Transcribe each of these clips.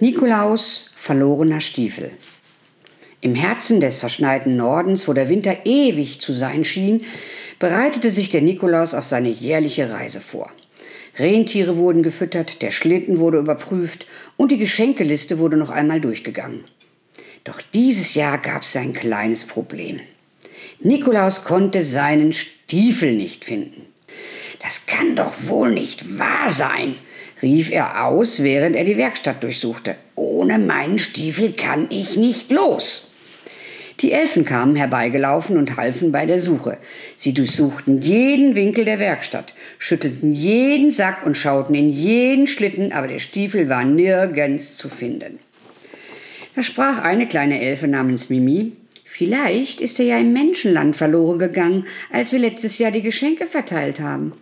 Nikolaus verlorener Stiefel. Im Herzen des verschneiten Nordens, wo der Winter ewig zu sein schien, bereitete sich der Nikolaus auf seine jährliche Reise vor. Rentiere wurden gefüttert, der Schlitten wurde überprüft und die Geschenkeliste wurde noch einmal durchgegangen. Doch dieses Jahr gab es ein kleines Problem. Nikolaus konnte seinen Stiefel nicht finden. Das kann doch wohl nicht wahr sein, rief er aus, während er die Werkstatt durchsuchte. Ohne meinen Stiefel kann ich nicht los. Die Elfen kamen herbeigelaufen und halfen bei der Suche. Sie durchsuchten jeden Winkel der Werkstatt, schüttelten jeden Sack und schauten in jeden Schlitten, aber der Stiefel war nirgends zu finden. Da sprach eine kleine Elfe namens Mimi, Vielleicht ist er ja im Menschenland verloren gegangen, als wir letztes Jahr die Geschenke verteilt haben.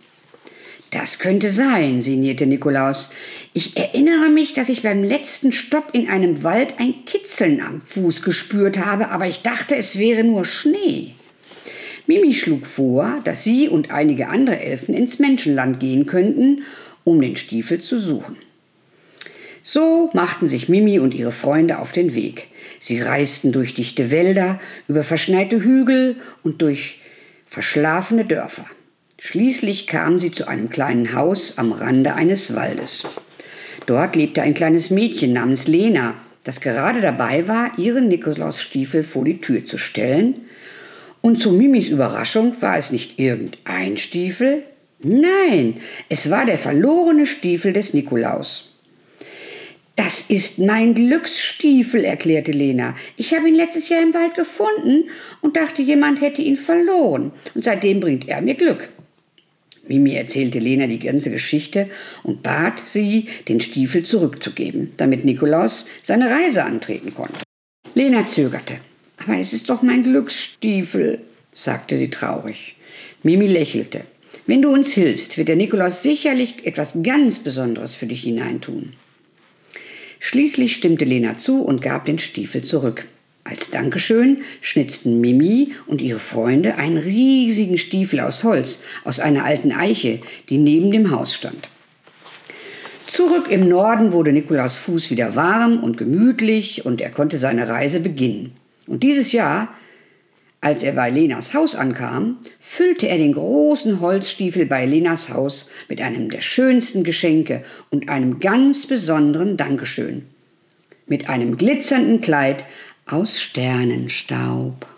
Das könnte sein, sinnierte Nikolaus. Ich erinnere mich, dass ich beim letzten Stopp in einem Wald ein Kitzeln am Fuß gespürt habe, aber ich dachte, es wäre nur Schnee. Mimi schlug vor, dass sie und einige andere Elfen ins Menschenland gehen könnten, um den Stiefel zu suchen. So machten sich Mimi und ihre Freunde auf den Weg. Sie reisten durch dichte Wälder, über verschneite Hügel und durch verschlafene Dörfer. Schließlich kamen sie zu einem kleinen Haus am Rande eines Waldes. Dort lebte ein kleines Mädchen namens Lena, das gerade dabei war, ihren Nikolausstiefel vor die Tür zu stellen. Und zu Mimis Überraschung war es nicht irgendein Stiefel, nein, es war der verlorene Stiefel des Nikolaus. Das ist mein Glücksstiefel, erklärte Lena. Ich habe ihn letztes Jahr im Wald gefunden und dachte, jemand hätte ihn verloren. Und seitdem bringt er mir Glück. Mimi erzählte Lena die ganze Geschichte und bat sie, den Stiefel zurückzugeben, damit Nikolaus seine Reise antreten konnte. Lena zögerte. Aber es ist doch mein Glücksstiefel, sagte sie traurig. Mimi lächelte. Wenn du uns hilfst, wird der Nikolaus sicherlich etwas ganz Besonderes für dich hineintun. Schließlich stimmte Lena zu und gab den Stiefel zurück. Als Dankeschön schnitzten Mimi und ihre Freunde einen riesigen Stiefel aus Holz, aus einer alten Eiche, die neben dem Haus stand. Zurück im Norden wurde Nikolaus Fuß wieder warm und gemütlich und er konnte seine Reise beginnen. Und dieses Jahr, als er bei Lenas Haus ankam, füllte er den großen Holzstiefel bei Lenas Haus mit einem der schönsten Geschenke und einem ganz besonderen Dankeschön. Mit einem glitzernden Kleid aus Sternenstaub.